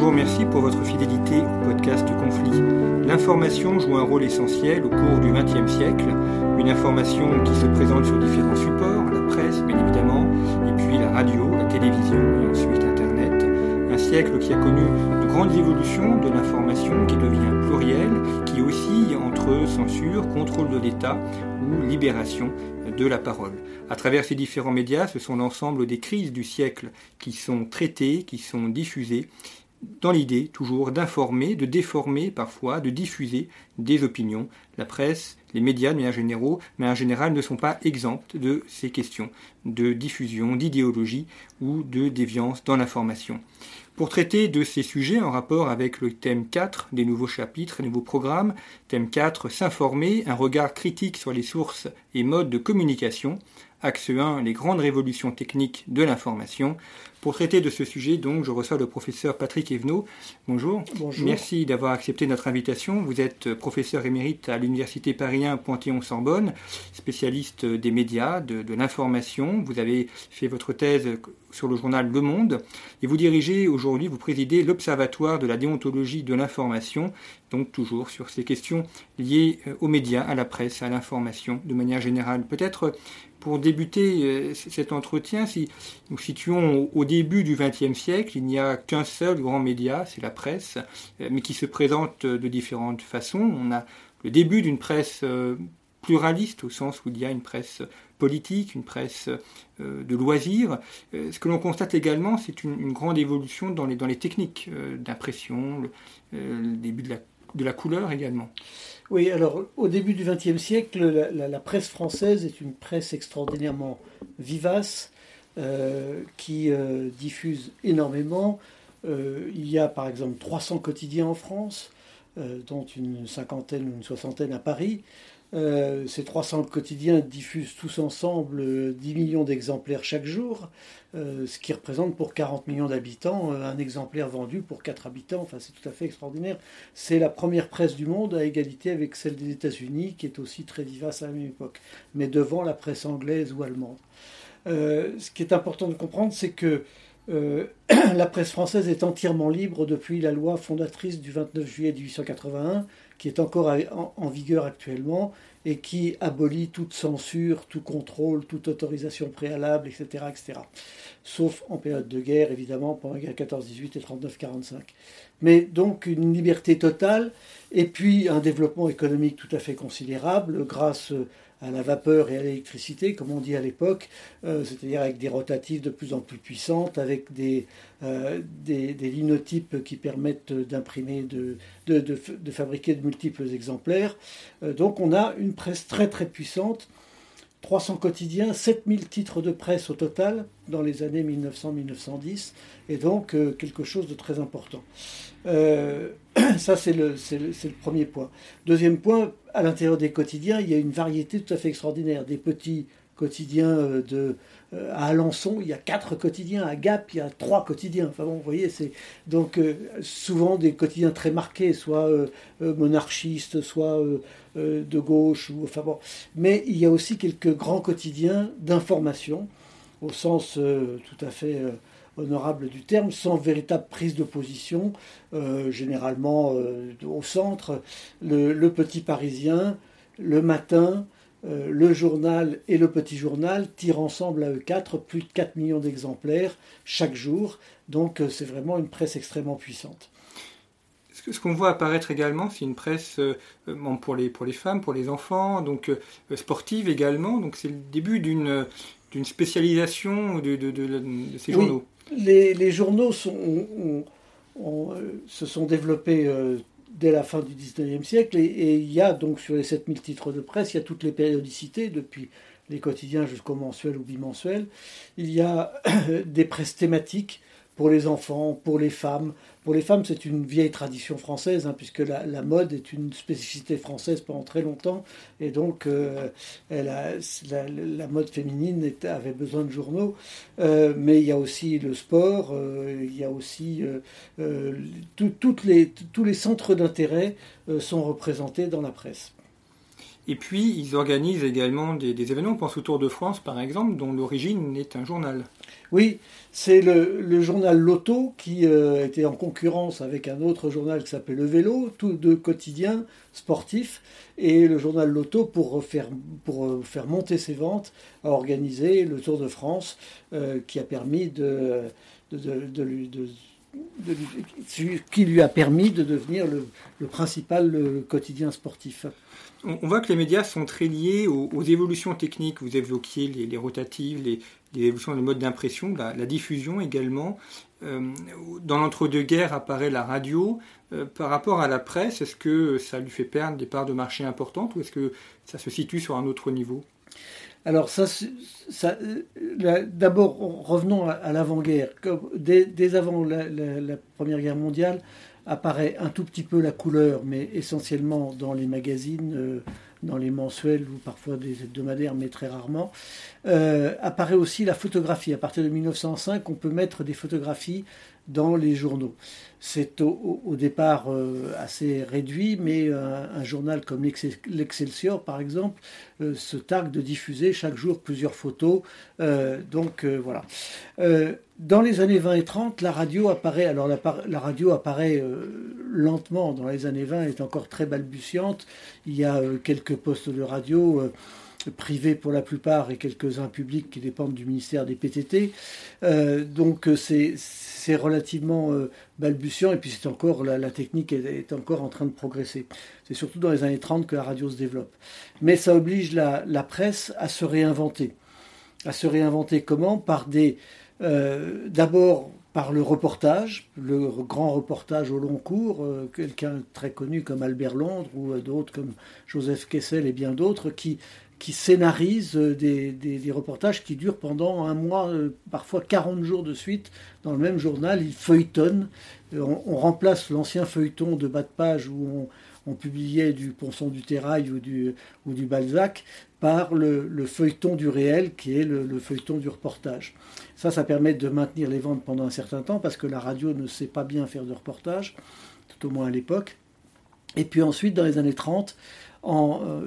Bonjour, merci pour votre fidélité au podcast conflit. L'information joue un rôle essentiel au cours du XXe siècle. Une information qui se présente sur différents supports, la presse bien évidemment, et puis la radio, la télévision et ensuite Internet. Un siècle qui a connu de grandes évolutions de l'information qui devient plurielle, qui oscille entre censure, contrôle de l'État ou libération de la parole. À travers ces différents médias, ce sont l'ensemble des crises du siècle qui sont traitées, qui sont diffusées, dans l'idée toujours d'informer, de déformer parfois, de diffuser des opinions. La presse, les médias de manière générale, mais en général ne sont pas exempts de ces questions de diffusion, d'idéologie ou de déviance dans l'information. Pour traiter de ces sujets en rapport avec le thème 4 des nouveaux chapitres, des nouveaux programmes, thème 4, s'informer, un regard critique sur les sources et modes de communication, axe 1, les grandes révolutions techniques de l'information. Pour traiter de ce sujet, donc, je reçois le professeur Patrick Evenot. Bonjour. Bonjour. Merci d'avoir accepté notre invitation. Vous êtes professeur émérite à l'Université Paris 1 Panthéon-Sorbonne, spécialiste des médias, de, de l'information. Vous avez fait votre thèse sur le journal Le Monde et vous dirigez aujourd'hui, vous présidez l'Observatoire de la déontologie de l'information, donc toujours sur ces questions liées aux médias, à la presse, à l'information de manière générale. Peut-être pour débuter cet entretien, si nous situons au début du XXe siècle, il n'y a qu'un seul grand média, c'est la presse, mais qui se présente de différentes façons. On a le début d'une presse pluraliste au sens où il y a une presse politique, une presse de loisirs. Ce que l'on constate également, c'est une, grande évolution dans les, techniques d'impression, le, début de la couleur également. Oui, alors au début du XXe siècle, la, presse française est une presse extraordinairement vivace euh, qui euh, diffuse énormément. Euh, il y a par exemple 300 quotidiens en France, dont une cinquantaine ou une soixantaine à Paris. Euh, ces 300 quotidiens diffusent tous ensemble 10 millions d'exemplaires chaque jour, euh, ce qui représente pour 40 millions d'habitants un exemplaire vendu pour 4 habitants. C'est tout à fait extraordinaire. C'est la première presse du monde à égalité avec celle des États-Unis, qui est aussi très vivace à la même époque, mais devant la presse anglaise ou allemande. Euh, ce qui est important de comprendre, c'est que la presse française est entièrement libre depuis la loi fondatrice du 29 juillet 1881 qui est encore en, vigueur actuellement et qui abolit toute censure, tout contrôle, toute autorisation préalable, etc. etc. Sauf en période de guerre, évidemment, pendant la guerre 14-18 et 39-45. Mais donc une liberté totale et puis un développement économique tout à fait considérable grâce à la vapeur et à l'électricité, comme on dit à l'époque, euh, c'est-à-dire avec des rotatives de plus en plus puissantes, avec des, euh, linotypes qui permettent d'imprimer, de, fabriquer de multiples exemplaires. Euh, donc on a une presse très très puissante, 300 quotidiens, 7000 titres de presse au total dans les années 1900-1910, et donc euh, quelque chose de très important. Euh, ça, c'est le, premier point. Deuxième point, à l'intérieur des quotidiens, il y a une variété tout à fait extraordinaire. Des petits quotidiens de, euh, à Alençon, il y a quatre quotidiens. À Gap, il y a trois quotidiens. Enfin bon, vous voyez, c'est donc souvent des quotidiens très marqués, soit monarchistes, soit de gauche. Ou, enfin bon. Mais il y a aussi quelques grands quotidiens d'information, au sens tout à fait honorable du terme, sans véritable prise de position, euh, généralement euh, au centre, le, le, Petit Parisien, le Matin, euh, le journal et le Petit Journal tirent ensemble à eux quatre plus de 4 millions d'exemplaires chaque jour, donc c'est vraiment une presse extrêmement puissante. Ce qu'on voit apparaître également, c'est une presse pour, les, pour les femmes, pour les enfants, donc sportive également, donc c'est le début d'une d'une spécialisation de, de, de, de ces journaux. Oui, les, les, journaux sont, euh, se sont développés euh, dès la fin du 19e siècle et, et, il y a donc sur les 7000 titres de presse, il y a toutes les périodicités depuis les quotidiens jusqu'au mensuel ou bimensuel. Il y a des presses thématiques pour les enfants, pour les femmes. Pour les femmes, c'est une vieille tradition française, hein, puisque la, mode est une spécificité française pendant très longtemps. Et donc, euh, elle a, la, mode féminine avait besoin de journaux. Euh, mais il y a aussi le sport, euh, il y a aussi tout, toutes les, tous les centres d'intérêt sont représentés dans la presse. Et puis, ils organisent également des, événements. On pense au Tour de France, par exemple, dont l'origine est un journal. Oui, c'est le, journal Loto qui euh, était en concurrence avec un autre journal qui s'appelle Le Vélo, tous deux quotidiens sportifs. Et le journal Loto, pour euh, faire monter ses ventes, a organisé le Tour de France euh, qui lui a permis de devenir le, principal quotidien sportif. On, voit que les médias sont très liés aux, évolutions techniques. Vous évoquiez les, rotatives, les, évolutions des modes d'impression, la, diffusion également. Euh, dans l'entre-deux-guerres apparaît la radio. Euh, par rapport à la presse, est-ce que ça lui fait perdre des parts de marché importantes ou est-ce que ça se situe sur un autre niveau? Alors, ça, d'abord, revenons à, l'avant-guerre. Dès, avant la, Première Guerre mondiale, apparaît un tout petit peu la couleur, mais essentiellement dans les magazines, euh, dans les mensuels ou parfois des hebdomadaires, mais très rarement. Euh, apparaît aussi la photographie. À partir de 1905, on peut mettre des photographies dans les journaux. C'est au, départ euh, assez réduit, mais un, journal comme l'Excelsior, par exemple, euh, se targue de diffuser chaque jour plusieurs photos. Euh, donc voilà. dans les années 20 et 30, la radio apparaît. Alors la, la radio apparaît lentement. Dans les années 20, elle est encore très balbutiante. Il y a quelques postes de radio privés pour la plupart et quelques-uns publics qui dépendent du ministère des PTT. donc c'est c'est relativement euh, balbutiant et puis c'est encore la, technique est, encore en train de progresser. C'est surtout dans les années 30 que la radio se développe. Mais ça oblige la, presse à se réinventer. À se réinventer comment? Par des euh, d'abord par le reportage, le grand reportage au long cours, euh, quelqu'un très connu comme Albert Londres ou d'autres comme Joseph Kessel et bien d'autres qui qui scénarise euh, des, reportages qui durent pendant un mois, euh, parfois 40 jours de suite, dans le même journal. Il feuilletonne. Euh, on, remplace l'ancien feuilleton de bas de page où on, publiait du Ponson du Terrail ou du, Balzac par le, feuilleton du réel qui est le, feuilleton du reportage. Ça, ça permet de maintenir les ventes pendant un certain temps parce que la radio ne sait pas bien faire de reportage, tout au moins à l'époque. Et puis ensuite, dans les années 30, euh,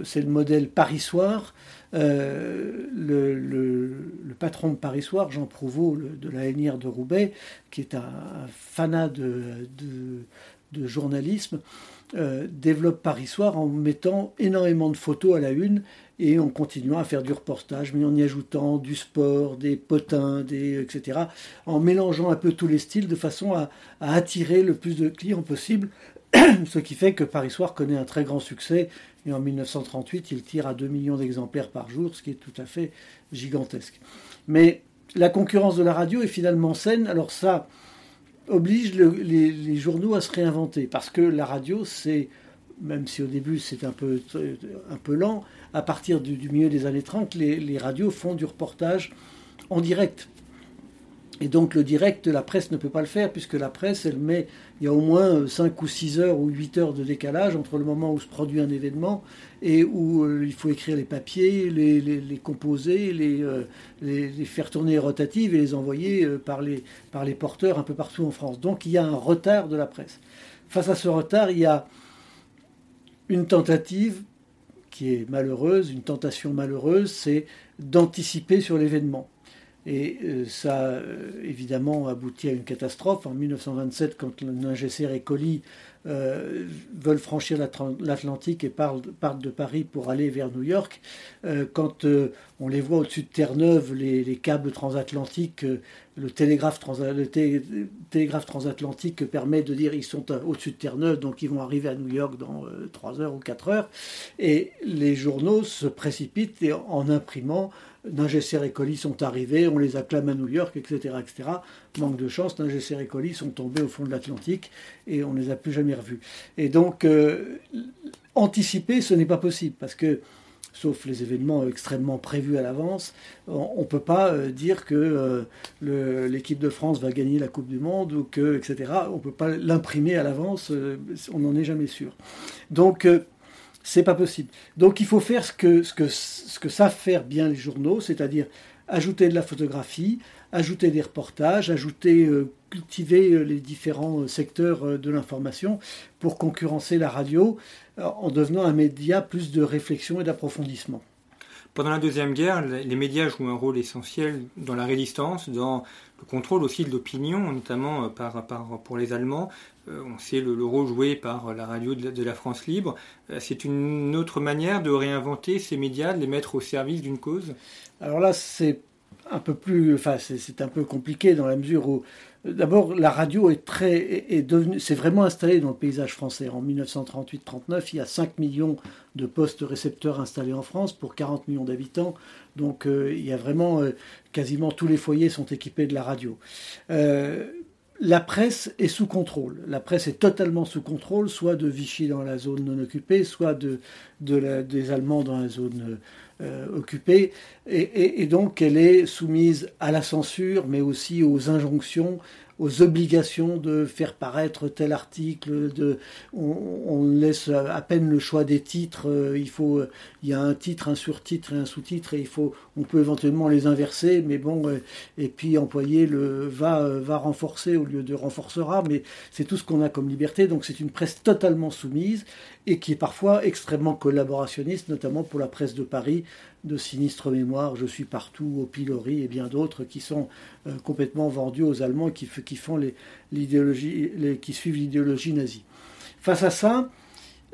c'est le modèle Paris Soir. Euh, le, patron de Paris Soir, Jean Prouveau, de la Hainière de Roubaix, qui est un, fanat de, journalisme, euh, développe Paris Soir en mettant énormément de photos à la une et en continuant à faire du reportage, mais en y ajoutant du sport, des potins, des, etc., en mélangeant un peu tous les styles de façon à attirer le plus de clients possible ce qui fait que Paris Soir connaît un très grand succès et en 1938 il tire à 2 millions d'exemplaires par jour, ce qui est tout à fait gigantesque. Mais la concurrence de la radio est finalement saine, alors ça oblige les, journaux à se réinventer parce que la radio c'est même si au début c'est un peu, lent, à partir du, milieu des années 30, les, les radios font du reportage en direct et donc le direct, la presse ne peut pas le faire, puisque la presse, elle met, il y a au moins 5 ou 6 heures ou 8 heures de décalage entre le moment où se produit un événement et où euh, il faut écrire les papiers, les, composer, euh, les, les, faire tourner rotatives et les envoyer euh, par les, par les porteurs un peu partout en France. Donc il y a un retard de la presse. Face à ce retard, il y a une tentative qui est malheureuse, une tentation malheureuse, c'est d'anticiper sur l'événement. Et euh, ça, euh, évidemment, aboutit à une catastrophe. En 1927, quand Ningesser et Colli euh, veulent franchir l'Atlantique et partent, de Paris pour aller vers New York, quand on les voit au-dessus de Terre-Neuve, les, câbles transatlantiques, le télégraphe, transatlantique permet de dire ils sont au-dessus de Terre-Neuve, donc ils vont arriver à New York dans 3 heures ou 4 heures. Et les journaux se précipitent en imprimant Ningesser et Colli sont arrivés, on les acclame à New York, etc. etc. Manque de chance, Ningesser et Colli sont tombés au fond de l'Atlantique et on ne les a plus jamais revus. Et donc, euh, anticiper, ce n'est pas possible, parce que, sauf les événements extrêmement prévus à l'avance, on ne peut pas euh, dire que euh, l'équipe de France va gagner la Coupe du Monde, ou que, etc. On ne peut pas l'imprimer à l'avance, on n'en est jamais sûr. Donc, c'est pas possible. Donc il faut faire ce que, ce que, ce que savent faire bien les journaux, c'est-à-dire ajouter de la photographie, ajouter des reportages, ajouter, cultiver les différents secteurs de l'information pour concurrencer la radio en devenant un média plus de réflexion et d'approfondissement. Pendant la Deuxième Guerre, les médias jouent un rôle essentiel dans la résistance, dans le contrôle aussi de l'opinion, notamment par, pour les Allemands. On sait le, rôle joué par la radio de la, France libre. C'est une autre manière de réinventer ces médias, de les mettre au service d'une cause? Alors là, c'est un peu plus, enfin, c'est un peu compliqué dans la mesure où D'abord, la radio est très, est devenue, s'est vraiment installée dans le paysage français. En 1938-39, il y a 5 millions de postes récepteurs installés en France pour 40 millions d'habitants. Donc, euh, il y a vraiment euh, quasiment tous les foyers sont équipés de la radio. Euh, la presse est sous contrôle. La presse est totalement sous contrôle, soit de Vichy dans la zone non occupée, soit de, des Allemands dans la zone occupée. et, donc elle est soumise à la censure, mais aussi aux injonctions aux obligations de faire paraître tel article, de, on, laisse à peine le choix des titres, euh, il faut, il y a un titre, un surtitre et un sous-titre, et il faut, on peut éventuellement les inverser, mais bon, euh, et puis employer le va, euh, va renforcer au lieu de renforcera, mais c'est tout ce qu'on a comme liberté, donc c'est une presse totalement soumise, et qui est parfois extrêmement collaborationniste, notamment pour la presse de Paris, de sinistre mémoire, Je suis partout, au pilori et bien d'autres qui sont euh, complètement vendus aux Allemands qui, qui, font l'idéologie, qui suivent l'idéologie nazie. Face à ça,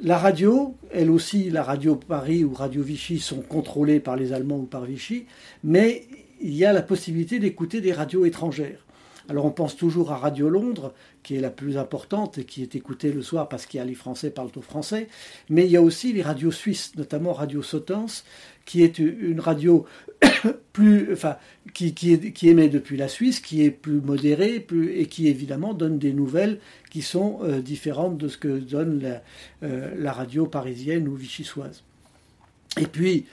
la radio, elle aussi, la radio Paris ou Radio Vichy sont contrôlées par les Allemands ou par Vichy, mais il y a la possibilité d'écouter des radios étrangères. Alors on pense toujours à Radio Londres, qui est la plus importante et qui est écoutée le soir parce qu'il y a les Français parlent au français, mais il y a aussi les radios suisses, notamment Radio Sotens, qui est une radio plus, enfin, qui, émet depuis la Suisse, qui est plus modérée et qui évidemment donne des nouvelles qui sont euh, différentes de ce que donne la, euh, la radio parisienne ou vichysoise. Et puis,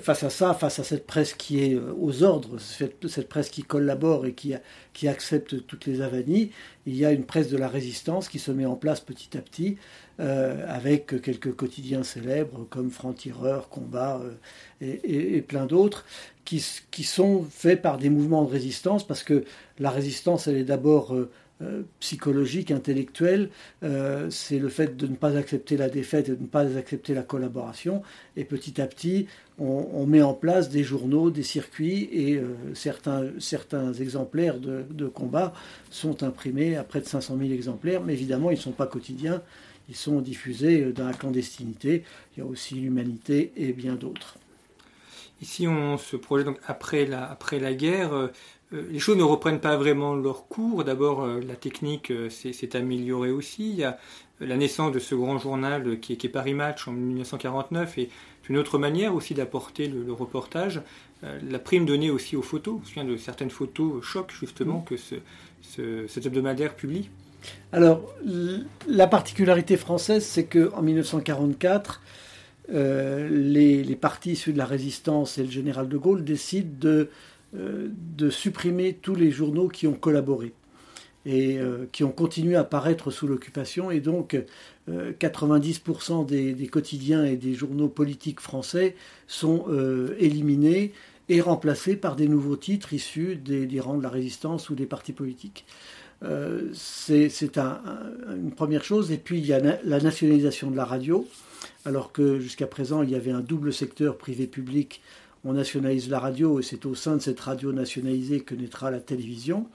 face à ça, face à cette presse qui est euh, aux ordres, cette, presse qui collabore et qui, accepte toutes les avanies, il y a une presse de la résistance qui se met en place petit à petit, euh, avec quelques quotidiens célèbres comme Franc-Tireur, Combat et, plein d'autres, qui, qui, sont faits par des mouvements de résistance, parce que la résistance, elle est d'abord euh, psychologique, intellectuel, euh, c'est le fait de ne pas accepter la défaite et de ne pas accepter la collaboration. Et petit à petit, on, met en place des journaux, des circuits, et euh, certains, certains exemplaires de, de, combat sont imprimés à près de 500 000 exemplaires, mais évidemment, ils ne sont pas quotidiens, ils sont diffusés dans la clandestinité. Il y a aussi l'humanité et bien d'autres. Ici, on se projette donc après la, après la guerre. Euh, les choses ne reprennent pas vraiment leur cours. D'abord, euh, la technique euh, s'est améliorée aussi. Il y a la naissance de ce grand journal qui est, Paris Match en 1949 et une autre manière aussi d'apporter le, reportage. la prime donnée aussi aux photos. Je me souviens de certaines photos choc justement que ce, cet hebdomadaire publie. Alors, la particularité française, c'est qu'en 1944, les, les partis issus de la résistance et le général de Gaulle décident de de supprimer tous les journaux qui ont collaboré et euh, qui ont continué à paraître sous l'occupation. Et donc, 90% euh, des, quotidiens et des journaux politiques français sont éliminés et remplacés par des nouveaux titres issus des, rangs de la résistance ou des partis politiques. c'est une première chose. Et puis, il y a la nationalisation de la radio, alors que jusqu'à présent, il y avait un double secteur privé-public on nationalise la radio et c'est au sein de cette radio nationalisée que naîtra la télévision,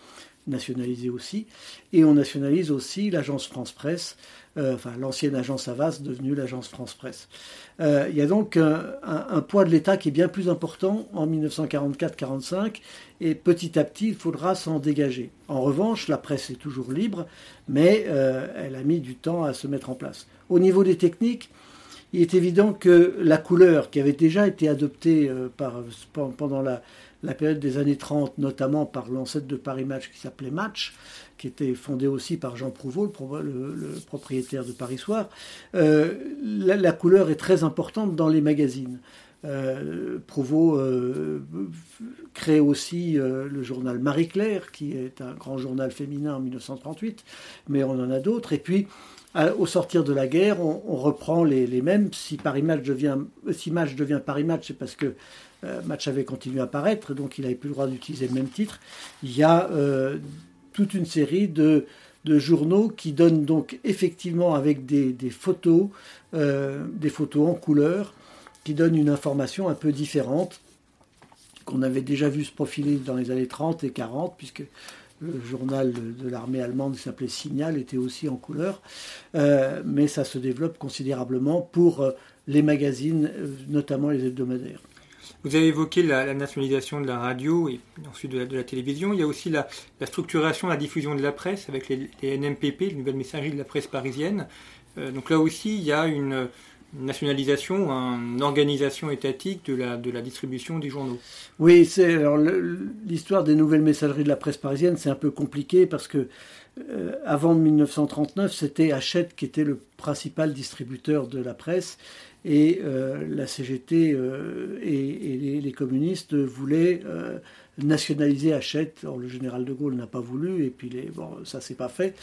nationalisée aussi, et on nationalise aussi l'agence France Presse, euh, enfin l'ancienne agence Avas devenue l'agence France Presse. Euh, il y a donc un, poids de l'État qui est bien plus important en 1944-45 et petit à petit il faudra s'en dégager. En revanche, la presse est toujours libre, mais euh, elle a mis du temps à se mettre en place. Au niveau des techniques, il est évident que la couleur qui avait déjà été adoptée euh, pendant la, période des années 30, notamment par l'ancêtre de Paris Match qui s'appelait Match, qui était fondé aussi par Jean Prouveau, le, propriétaire de Paris Soir, euh, la, couleur est très importante dans les magazines. Euh, Prouveau crée aussi le journal Marie-Claire, qui est un grand journal féminin en 1938, mais on en a d'autres. Et puis, au sortir de la guerre, on, reprend les, mêmes. Si Paris Match devient, si Match devient Paris Match, c'est parce que Match avait continué à paraître, donc il n'avait plus le droit d'utiliser le même titre. Il y a toute une série de, journaux qui donnent donc effectivement avec des, photos, des photos en couleur, qui donnent une information un peu différente qu'on avait déjà vu se profiler dans les années 30 et 40, puisque le journal de l'armée allemande qui s'appelait Signal était aussi en couleur, euh, mais ça se développe considérablement pour euh, les magazines, euh, notamment les hebdomadaires. Vous avez évoqué la, nationalisation de la radio et ensuite de la, télévision. Il y a aussi la, structuration, la diffusion de la presse avec les, NMPP, les nouvelles messageries de la presse parisienne. donc là aussi, il y a une, nationalisation, une organisation étatique de la, de la distribution des journaux. Oui, c'est alors l'histoire des nouvelles messageries de la presse parisienne, c'est un peu compliqué parce que euh, avant 1939, c'était Hachette qui était le principal distributeur de la presse et euh, la CGT euh, et, les, communistes voulaient nationaliser Hachette. Le général de Gaulle n'a pas voulu, et puis les, bon, ça s'est pas fait,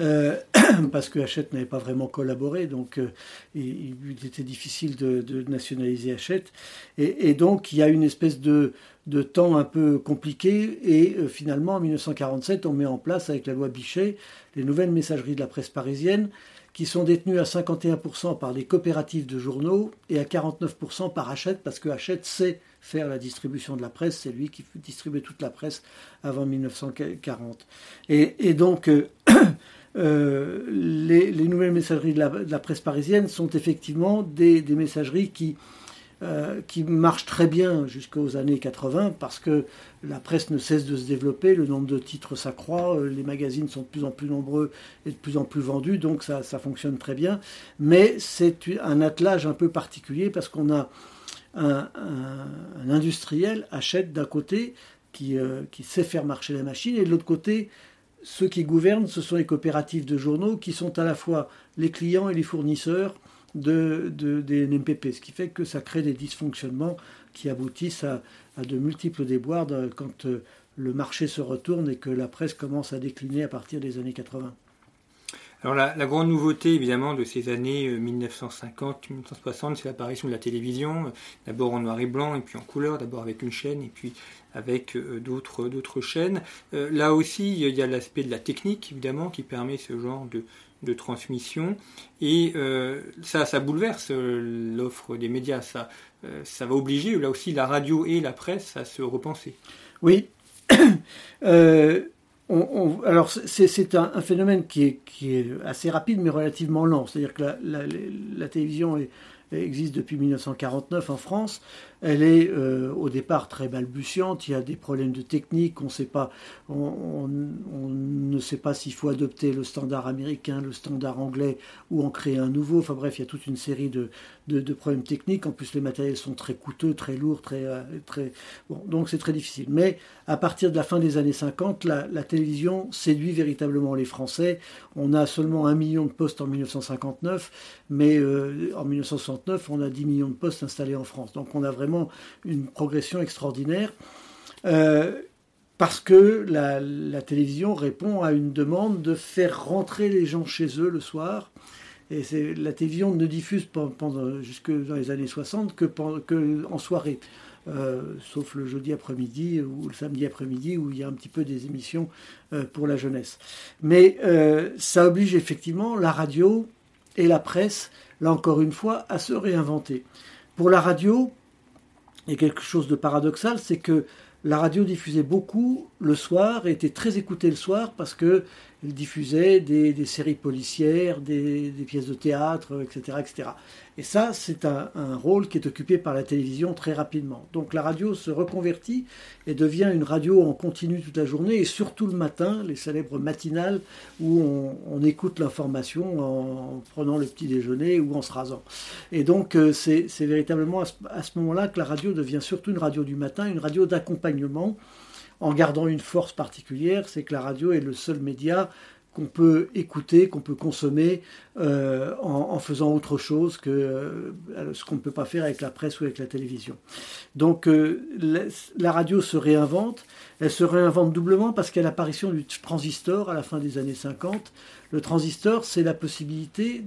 euh, parce que Hachette n'avait pas vraiment collaboré, donc euh, il, était difficile de, nationaliser Hachette. Et, donc, il y a une espèce de, de temps un peu compliqué, et euh, finalement, en 1947, on met en place, avec la loi Bichet, les nouvelles messageries de la presse parisienne, qui sont détenues à 51% par des coopératives de journaux et à 49% par Hachette, parce que Hachette sait faire la distribution de la presse. C'est lui qui distribuait toute la presse avant 1940. Et, donc, euh, euh, les, nouvelles messageries de la, presse parisienne sont effectivement des, messageries qui, euh, qui marchent très bien jusqu'aux années 80 parce que la presse ne cesse de se développer, le nombre de titres s'accroît, les magazines sont de plus en plus nombreux et de plus en plus vendus, donc ça, ça fonctionne très bien. Mais c'est un attelage un peu particulier parce qu'on a un, industriel achète d'un côté euh, qui, sait faire marcher la machine, et de l'autre côté, ceux qui gouvernent, ce sont les coopératives de journaux qui sont à la fois les clients et les fournisseurs de, des NMPP, ce qui fait que ça crée des dysfonctionnements qui aboutissent à, de multiples déboires quand euh, le marché se retourne et que la presse commence à décliner à partir des années 80. Alors la, grande nouveauté évidemment de ces années 1950-1960, euh, c'est l'apparition de la télévision, d'abord en noir et blanc et puis en couleur, d'abord avec une chaîne et puis avec euh, d'autres, d'autres chaînes. Euh, là aussi, il y a l'aspect de la technique évidemment qui permet ce genre de, transmission et ça, ça bouleverse l'offre des médias, ça, ça va obliger là aussi la radio et la presse à se repenser. Oui. alors c'est un, phénomène qui est, assez rapide mais relativement lent. C'est-à-dire que la, la télévision est, existe depuis 1949 en France. Elle est euh, au départ très balbutiante, il y a des problèmes de technique, on, ne sait pas s'il faut adopter le standard américain, le standard anglais ou en créer un nouveau. Enfin bref, il y a toute une série de, problèmes techniques. En plus, les matériels sont très coûteux, très lourds, très, euh, très... Bon, donc c'est très difficile. Mais à partir de la fin des années 50, la, la télévision séduit véritablement les Français. On a seulement un million de postes en 1959, mais euh, en 1969, on a 10 millions de postes installés en France. Donc on a vraiment une progression extraordinaire. Euh, parce que la, télévision répond à une demande de faire rentrer les gens chez eux le soir. Et la télévision ne diffuse pendant, jusque dans les années 60 que, que en soirée, euh, sauf le jeudi après-midi ou le samedi après-midi où il y a un petit peu des émissions euh, pour la jeunesse. Mais ça oblige effectivement la radio et la presse, là encore une fois, à se réinventer. Pour la radio, il y a quelque chose de paradoxal, c'est que la radio diffusait beaucoup le soir et était très écoutée le soir parce que elle diffusait des, séries policières, des, pièces de théâtre, etc. etc. Et ça, c'est un, rôle qui est occupé par la télévision très rapidement. Donc la radio se reconvertit et devient une radio en continu toute la journée et surtout le matin, les célèbres matinales où on, écoute l'information en, prenant le petit déjeuner ou en se rasant. Et donc euh, c'est véritablement à ce moment-là que la radio devient surtout une radio du matin, une radio d'accompagnement en gardant une force particulière, c'est que la radio est le seul média qu'on peut écouter, qu'on peut consommer euh, en, faisant autre chose que euh, ce qu'on ne peut pas faire avec la presse ou avec la télévision. Donc euh, la, radio se réinvente, elle se réinvente doublement parce qu'à l'apparition du transistor à la fin des années 50, le transistor c'est la possibilité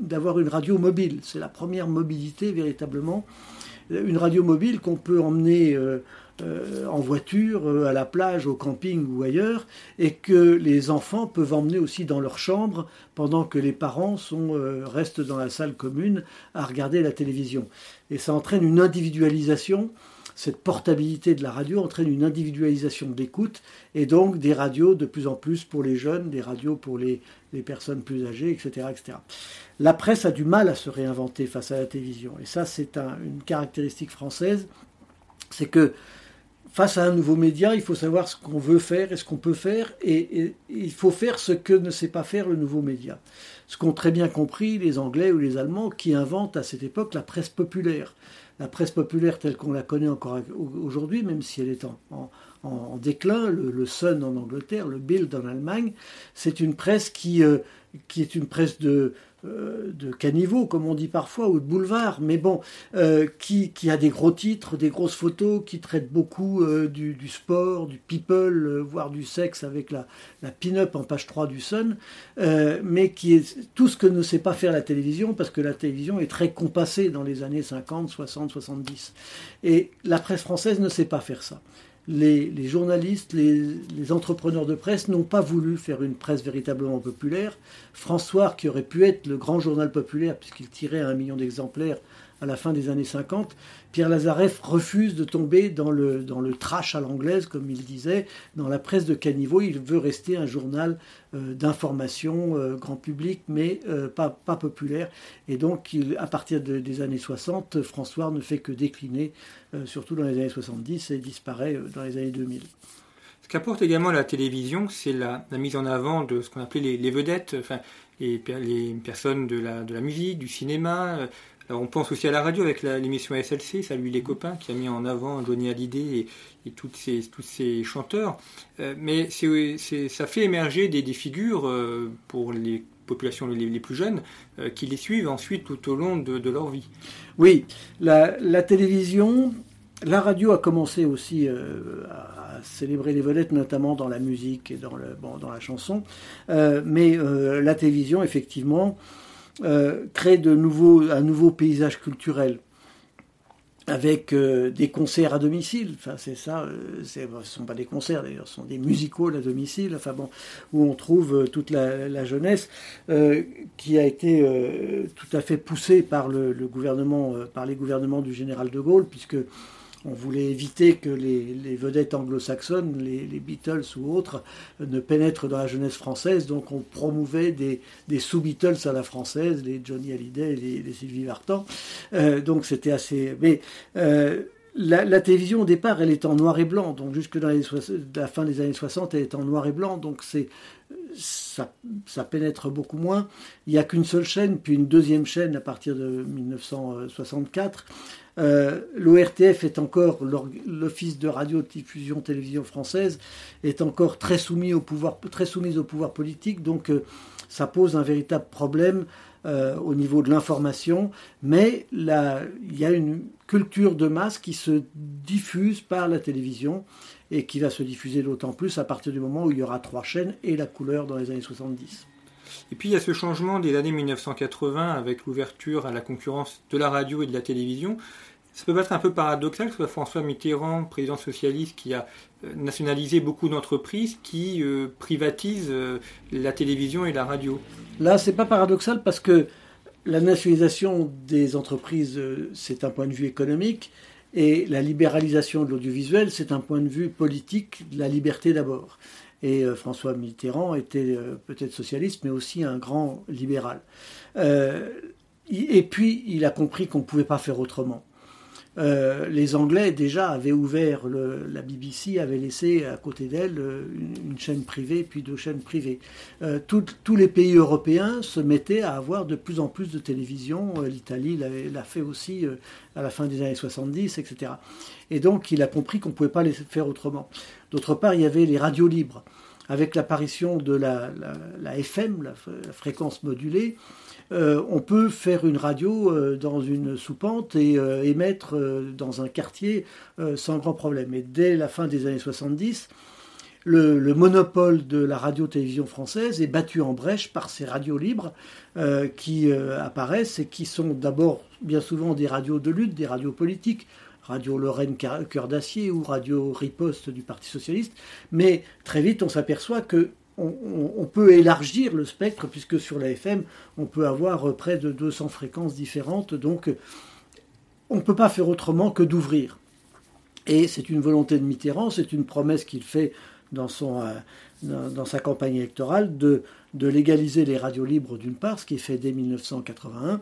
d'avoir une radio mobile, c'est la première mobilité véritablement. Une radio mobile qu'on peut emmener en voiture, à la plage, au camping ou ailleurs, et que les enfants peuvent emmener aussi dans leur chambre pendant que les parents sont, restent dans la salle commune à regarder la télévision. Et ça entraîne une individualisation cette portabilité de la radio entraîne une individualisation de l'écoute et donc des radios de plus en plus pour les jeunes, des radios pour les, personnes plus âgées, etc., etc. La presse a du mal à se réinventer face à la télévision. Et ça, c'est une caractéristique française, c'est que face à un nouveau média, il faut savoir ce qu'on veut faire et ce qu'on peut faire, et, il faut faire ce que ne sait pas faire le nouveau média. Ce qu'ont très bien compris les Anglais ou les Allemands qui inventent à cette époque la presse populaire la presse populaire telle qu'on la connaît encore aujourd'hui, même si elle est en, déclin, le, Sun en Angleterre, le Bild en Allemagne, c'est une presse qui, euh, est une presse de, de caniveau, comme on dit parfois, ou de boulevard, mais bon, euh, qui, a des gros titres, des grosses photos, qui traite beaucoup euh, du, sport, du people, voire du sexe avec la, la pin-up en page 3 du Sun, mais qui est tout ce que ne sait pas faire la télévision, parce que la télévision est très compassée dans les années 50, 60, 70. Et la presse française ne sait pas faire ça les, journalistes, les, entrepreneurs de presse n'ont pas voulu faire une presse véritablement populaire. François, qui aurait pu être le grand journal populaire, puisqu'il tirait un million d'exemplaires à la fin des années 50, Pierre Lazareff refuse de tomber dans le, dans le trash à l'anglaise, comme il disait, dans la presse de caniveau. Il veut rester un journal euh, d'information euh, grand public, mais euh, pas, pas populaire. Et donc, à partir des années 60, François ne fait que décliner, surtout dans les années 70, et disparaît dans les années 2000. Ce qu'apporte également la télévision, c'est la, mise en avant de ce qu'on appelait les, vedettes, enfin, les, les, personnes de la, de la musique, du cinéma, on pense aussi à la radio avec l'émission SLC, Salut les copains, qui a mis en avant Johnny Hallyday et, ces, tous ces chanteurs. Euh, mais ça fait émerger des, figures euh, pour les populations les, plus jeunes euh, qui les suivent ensuite tout au long de, leur vie. Oui, la, télévision, la radio a commencé aussi à célébrer les vedettes, notamment dans la musique et dans, le, dans la chanson. mais la télévision, effectivement, euh, crée de nouveaux, un nouveau paysage culturel avec euh, des concerts à domicile. Enfin, c'est ça. Euh, ce ne sont pas des concerts d'ailleurs, ce sont des musicals à domicile. Enfin bon, où on trouve toute la, jeunesse qui a été tout à fait poussée par le gouvernement, par les gouvernements du général de Gaulle, puisque on voulait éviter que les, vedettes anglo-saxonnes, les, Beatles ou autres, ne pénètrent dans la jeunesse française. Donc on promouvait des, sous-Beatles à la française, les Johnny Hallyday et les, Sylvie Vartan. Euh, donc c'était assez. Mais euh, la, télévision au départ, elle est en noir et blanc. Donc jusque dans la fin des années 60, elle est en noir et blanc. Donc c'est ça, ça, pénètre beaucoup moins. Il n'y a qu'une seule chaîne, puis une deuxième chaîne à partir de 1964. Euh, L'ORTF est encore, l'Office de radio-diffusion télévision française, est encore très, soumis au pouvoir, très soumise au pouvoir politique, donc euh, ça pose un véritable problème euh, au niveau de l'information, mais il y a une culture de masse qui se diffuse par la télévision et qui va se diffuser d'autant plus à partir du moment où il y aura trois chaînes et la couleur dans les années 70. Et puis il y a ce changement des années 1980 avec l'ouverture à la concurrence de la radio et de la télévision. Ça peut être un peu paradoxal que ce soit François Mitterrand, président socialiste, qui a euh, nationalisé beaucoup d'entreprises qui euh, privatisent euh, la télévision et la radio. Là, c'est pas paradoxal parce que la nationalisation des entreprises, c'est un point de vue économique, et la libéralisation de l'audiovisuel, c'est un point de vue politique, de la liberté d'abord. Et euh, François Mitterrand était euh, peut-être socialiste, mais aussi un grand libéral. Euh, et puis, il a compris qu'on ne pouvait pas faire autrement. Les Anglais déjà avaient ouvert la BBC, avait laissé à côté d'elle une, chaîne privée puis deux chaînes privées. tous les pays européens se mettaient à avoir de plus en plus de télévision. L'Italie l'a fait aussi à la fin des années 70, etc. Et donc il a compris qu'on ne pouvait pas les faire autrement. D'autre part, il y avait les radios libres avec l'apparition de la, FM, la, fréquence modulée, euh, on peut faire une radio euh, dans une soupente et euh, émettre dans un quartier sans grand problème. Et dès la fin des années 70, le, monopole de la radio-télévision française est battu en brèche par ces radios libres qui apparaissent et qui sont d'abord bien souvent des radios de lutte, des radios politiques, Radio Lorraine Cœur d'Acier ou Radio Riposte du Parti Socialiste, mais très vite on s'aperçoit que on, peut élargir le spectre puisque sur la FM on peut avoir près de 200 fréquences différentes, donc on ne peut pas faire autrement que d'ouvrir. Et c'est une volonté de Mitterrand, c'est une promesse qu'il fait dans, son, euh, dans, sa campagne électorale de, de légaliser les radios libres d'une part, ce qui est fait dès 1981,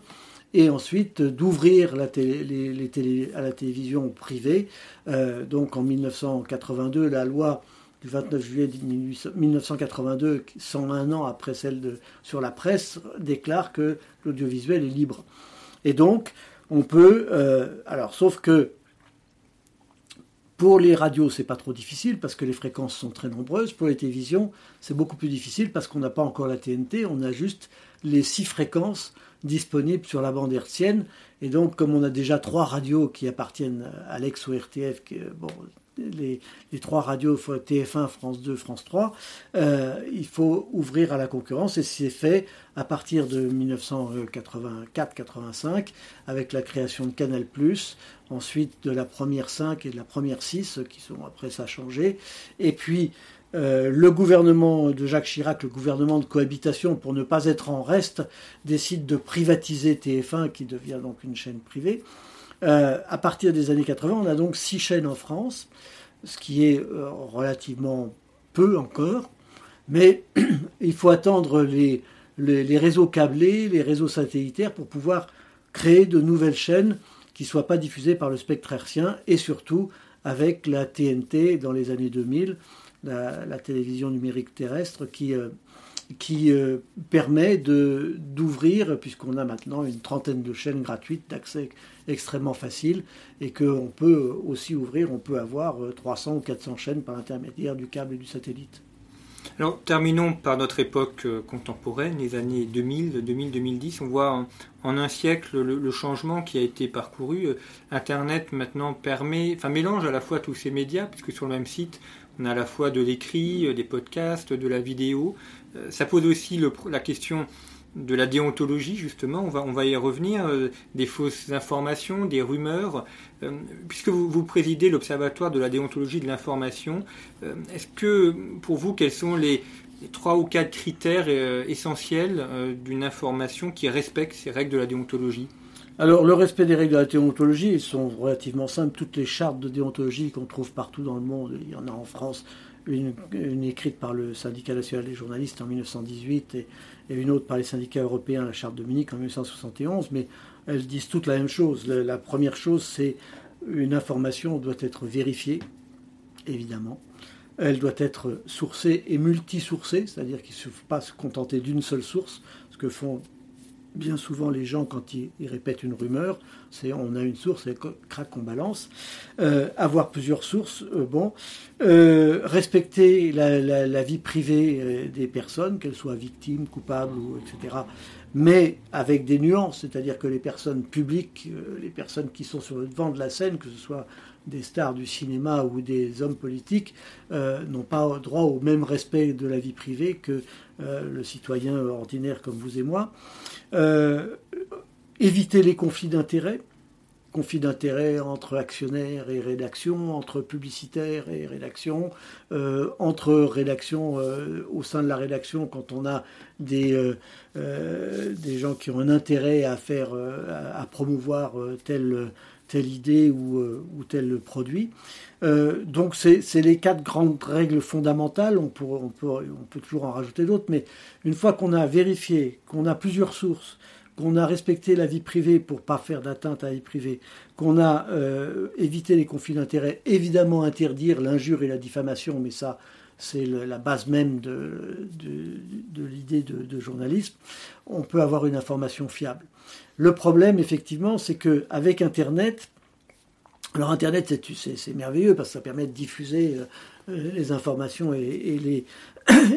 et ensuite d'ouvrir la les, télé, à la télévision privée. Euh, donc en 1982, la loi du 29 juillet 1982, 101 ans après celle sur la presse, déclare que l'audiovisuel est libre. Et donc, on peut, euh, alors sauf que pour les radios, c'est pas trop difficile parce que les fréquences sont très nombreuses. Pour les télévisions, c'est beaucoup plus difficile parce qu'on n'a pas encore la TNT, on a juste les six fréquences disponibles sur la bande hertzienne. Et donc, comme on a déjà trois radios qui appartiennent à l'ex-ORTF, bon, les, trois radios TF1, France 2, France 3, euh, il faut ouvrir à la concurrence et c'est fait à partir de 1984-85 avec la création de Canal+, ensuite de la première 5 et de la première 6 qui sont après ça changé, et puis euh, le gouvernement de Jacques Chirac, le gouvernement de cohabitation, pour ne pas être en reste, décide de privatiser TF1, qui devient donc une chaîne privée. Euh, à partir des années 80, on a donc six chaînes en France, ce qui est euh, relativement peu encore, mais il faut attendre les, réseaux câblés, les réseaux satellitaires pour pouvoir créer de nouvelles chaînes qui ne soient pas diffusées par le spectre hertzien et surtout avec la TNT dans les années 2000, la, télévision numérique terrestre qui, euh, qui euh, permet d'ouvrir, puisqu'on a maintenant une trentaine de chaînes gratuites d'accès extrêmement facile, et qu'on peut aussi ouvrir, on peut avoir 300 euh, ou 400 chaînes par l'intermédiaire du câble et du satellite. Alors terminons par notre époque contemporaine, les années 2000, 2000-2010. On voit en, un siècle le, changement qui a été parcouru. Internet maintenant permet, enfin mélange à la fois tous ces médias, puisque sur le même site, on a à la fois de l'écrit, des podcasts, de la vidéo. Euh, ça pose aussi la question de la déontologie, justement, on va, y revenir, euh, des fausses informations, des rumeurs. Euh, puisque vous, présidez l'Observatoire de la déontologie de l'information, est-ce que, pour vous, quels sont les, trois ou quatre critères essentiels d'une information qui respecte ces règles de la déontologie? Alors, le respect des règles de la déontologie, ils sont relativement simples. Toutes les chartes de déontologie qu'on trouve partout dans le monde, il y en a en France, une, écrite par le syndicat national des journalistes en 1918 et, une autre par les syndicats européens, la charte de Munich en 1971, mais elles disent toutes la même chose. La, première chose, c'est une information doit être vérifiée, évidemment. Elle doit être sourcée et multisourcée, c'est-à-dire qu'il ne suffit pas se contenter d'une seule source, ce que font bien souvent les gens quand ils, répètent une rumeur, c'est on a une source et crac on balance. Euh, avoir plusieurs sources, euh, bon, euh, respecter la, vie privée des personnes, qu'elles soient victimes, coupables ou etc. Mais avec des nuances, c'est-à-dire que les personnes publiques, les personnes qui sont sur le devant de la scène, que ce soit des stars du cinéma ou des hommes politiques euh, n'ont pas droit au même respect de la vie privée que euh, le citoyen ordinaire comme vous et moi. Euh, éviter les conflits d'intérêts, conflits d'intérêts entre actionnaires et rédaction, entre publicitaires et rédaction, entre rédaction au sein de la rédaction quand on a des, des gens qui ont un intérêt à faire, à, promouvoir tel telle idée ou, euh, tel produit. Euh, donc c'est les quatre grandes règles fondamentales, on, peut, toujours en rajouter d'autres, mais une fois qu'on a vérifié, qu'on a plusieurs sources, qu'on a respecté la vie privée pour pas faire d'atteinte à la vie privée, qu'on a euh, évité les conflits d'intérêts, évidemment interdire l'injure et la diffamation, mais ça c'est la base même de, l'idée de, journalisme, on peut avoir une information fiable. Le problème, effectivement, c'est qu'avec Internet, alors Internet, c'est merveilleux parce que ça permet de diffuser euh, les informations et,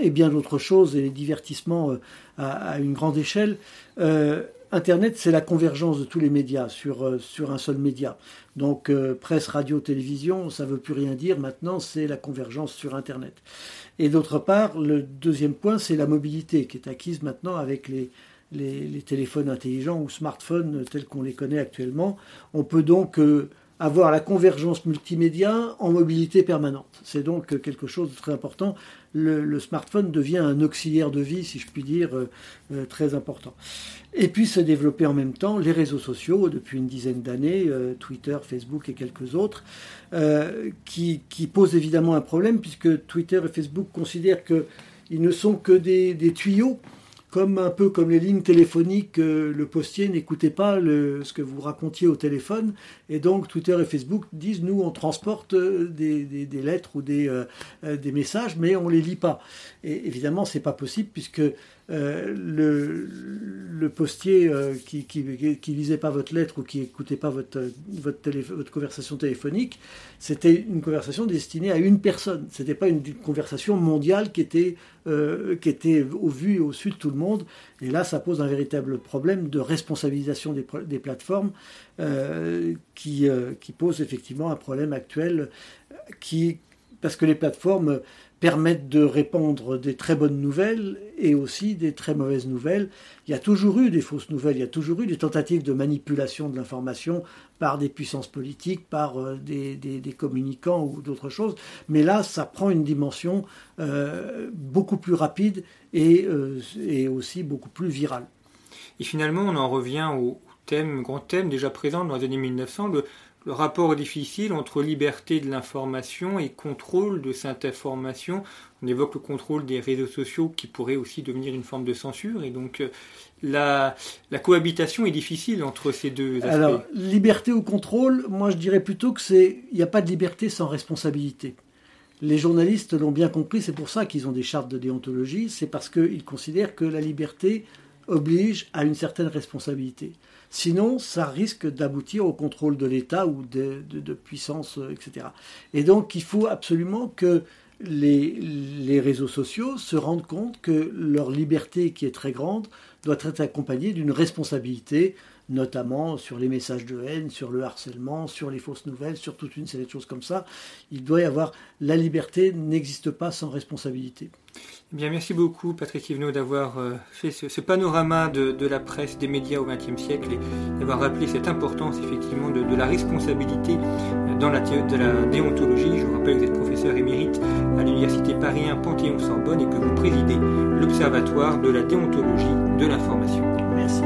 bien d'autres choses et les divertissements euh, à, une grande échelle. Euh, Internet, c'est la convergence de tous les médias sur un seul média. Donc presse, radio, télévision, ça ne veut plus rien dire. Maintenant, c'est la convergence sur Internet. Et d'autre part, le deuxième point, c'est la mobilité qui est acquise maintenant avec les, les, téléphones intelligents ou smartphones tels qu'on les connaît actuellement. On peut donc euh, avoir la convergence multimédia en mobilité permanente. C'est donc quelque chose de très important. Le, smartphone devient un auxiliaire de vie, si je puis dire, euh, euh, très important. Et puis se développer en même temps les réseaux sociaux depuis une dizaine d'années, Twitter, Facebook et quelques autres, qui, posent évidemment un problème puisque Twitter et Facebook considèrent qu'ils ne sont que des tuyaux comme un peu comme les lignes téléphoniques, euh, le postier n'écoutait pas ce que vous racontiez au téléphone, et donc Twitter et Facebook disent nous on transporte euh, des, lettres ou des, euh, messages, mais on les lit pas. Et évidemment c'est pas possible puisque le, le, postier qui, qui, lisait pas votre lettre ou qui écoutait pas votre conversation téléphonique, c'était une conversation destinée à une personne. C'était pas une, conversation mondiale qui était qui était au vu et au su de tout le monde et là, ça pose un véritable problème de responsabilisation des, plateformes euh, qui, euh, qui, pose effectivement un problème actuel qui, parce que les plateformes permettent de répandre des très bonnes nouvelles et aussi des très mauvaises nouvelles. Il y a toujours eu des fausses nouvelles, il y a toujours eu des tentatives de manipulation de l'information par des puissances politiques, par euh, des, communicants ou d'autres choses. Mais là, ça prend une dimension euh, beaucoup plus rapide et, euh, et, aussi beaucoup plus virale. Et finalement, on en revient au thème, grand thème déjà présent dans les années 1900, le, le rapport est difficile entre liberté de l'information et contrôle de cette information. On évoque le contrôle des réseaux sociaux qui pourrait aussi devenir une forme de censure. Et donc euh, la, la cohabitation est difficile entre ces deux aspects. Alors, liberté ou contrôle, moi je dirais plutôt que c'est il n'y a pas de liberté sans responsabilité. Les journalistes l'ont bien compris, c'est pour ça qu'ils ont des chartes de déontologie, c'est parce qu'ils considèrent que la liberté oblige à une certaine responsabilité. Sinon, ça risque d'aboutir au contrôle de l'État ou de, puissance, euh, etc. Et donc, il faut absolument que les, réseaux sociaux se rendent compte que leur liberté, qui est très grande, doit être accompagnée d'une responsabilité, notamment sur les messages de haine, sur le harcèlement, sur les fausses nouvelles, sur toute une série de choses comme ça. Il doit y avoir la liberté n'existe pas sans responsabilité. Eh bien, merci beaucoup, Patrick Yvenot, d'avoir euh, fait ce, panorama de, la presse, des médias au XXe siècle et d'avoir rappelé cette importance, effectivement, de, la responsabilité dans la, de la déontologie. Je vous rappelle que vous êtes professeur émérite à l'Université Paris 1 Panthéon-Sorbonne et que vous présidez l'Observatoire de la déontologie de l'information. Merci.